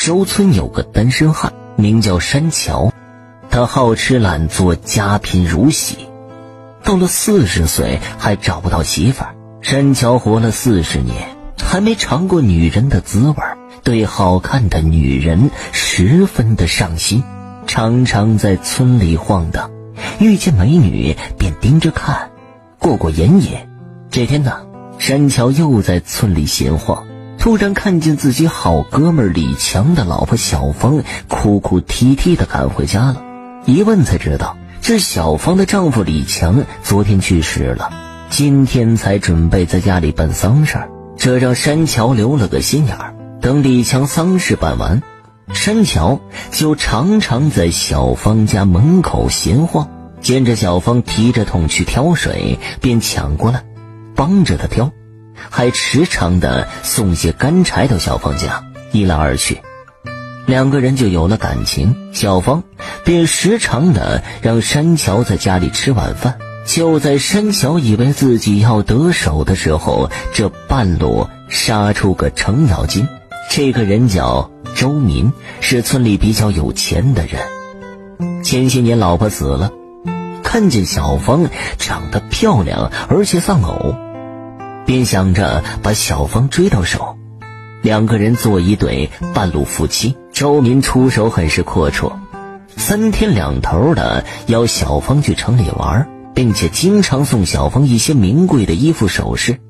周村有个单身汉，名叫山桥，他好吃懒做，家贫如洗，到了四十岁还找不到媳妇儿。山桥活了四十年，还没尝过女人的滋味对好看的女人十分的上心，常常在村里晃荡，遇见美女便盯着看，过过眼瘾。这天呢，山桥又在村里闲晃。突然看见自己好哥们李强的老婆小芳哭哭啼啼的赶回家了，一问才知道，这小芳的丈夫李强昨天去世了，今天才准备在家里办丧事儿，这让山桥留了个心眼儿。等李强丧事办完，山桥就常常在小芳家门口闲晃，见着小芳提着桶去挑水，便抢过来，帮着她挑。还时常的送些干柴到小芳家，一来二去，两个人就有了感情。小芳便时常的让山桥在家里吃晚饭。就在山桥以为自己要得手的时候，这半路杀出个程咬金。这个人叫周民，是村里比较有钱的人。前些年老婆死了，看见小芳长得漂亮，而且丧偶。便想着把小芳追到手，两个人做一对半路夫妻。周民出手很是阔绰，三天两头的邀小芳去城里玩，并且经常送小芳一些名贵的衣服首饰。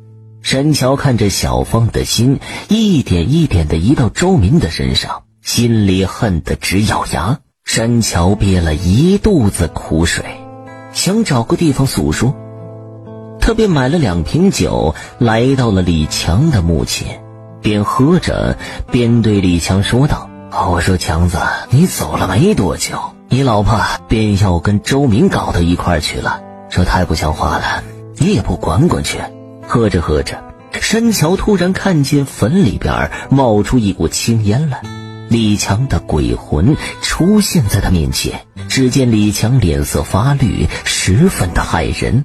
山桥看着小芳的心一点一点的移到周民的身上，心里恨得直咬牙。山桥憋了一肚子苦水，想找个地方诉说。他便买了两瓶酒，来到了李强的墓前，边喝着边对李强说道：“我说强子，你走了没多久，你老婆便要跟周明搞到一块去了，这太不像话了，你也不管管去。”喝着喝着，山桥突然看见坟里边冒出一股青烟来，李强的鬼魂出现在他面前。只见李强脸色发绿，十分的骇人。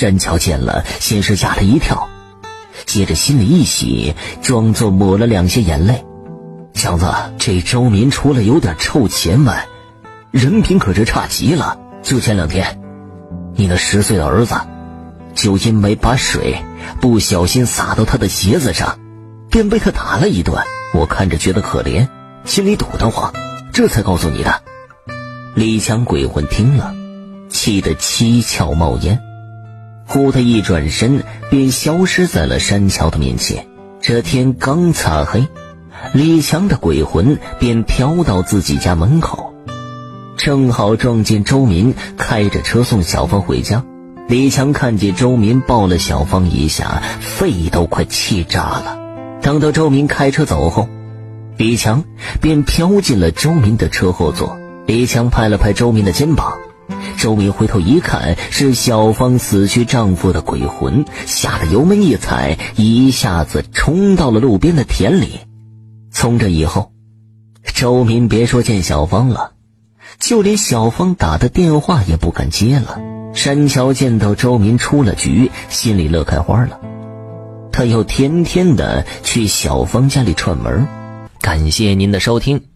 山桥见了，先是吓了一跳，接着心里一喜，装作抹了两下眼泪。强子，这周民除了有点臭钱外，人品可是差极了。就前两天，你那十岁的儿子，就因为把水不小心洒到他的鞋子上，便被他打了一顿。我看着觉得可怜，心里堵得慌，这才告诉你的。李强鬼魂听了，气得七窍冒烟。忽的一转身，便消失在了山桥的面前。这天刚擦黑，李强的鬼魂便飘到自己家门口，正好撞见周民开着车送小芳回家。李强看见周民抱了小芳一下，肺都快气炸了。等到周民开车走后，李强便飘进了周民的车后座。李强拍了拍周民的肩膀。周明回头一看，是小芳死去丈夫的鬼魂，吓得油门一踩，一下子冲到了路边的田里。从这以后，周明别说见小芳了，就连小芳打的电话也不敢接了。山桥见到周明出了局，心里乐开花了，他又天天的去小芳家里串门。感谢您的收听。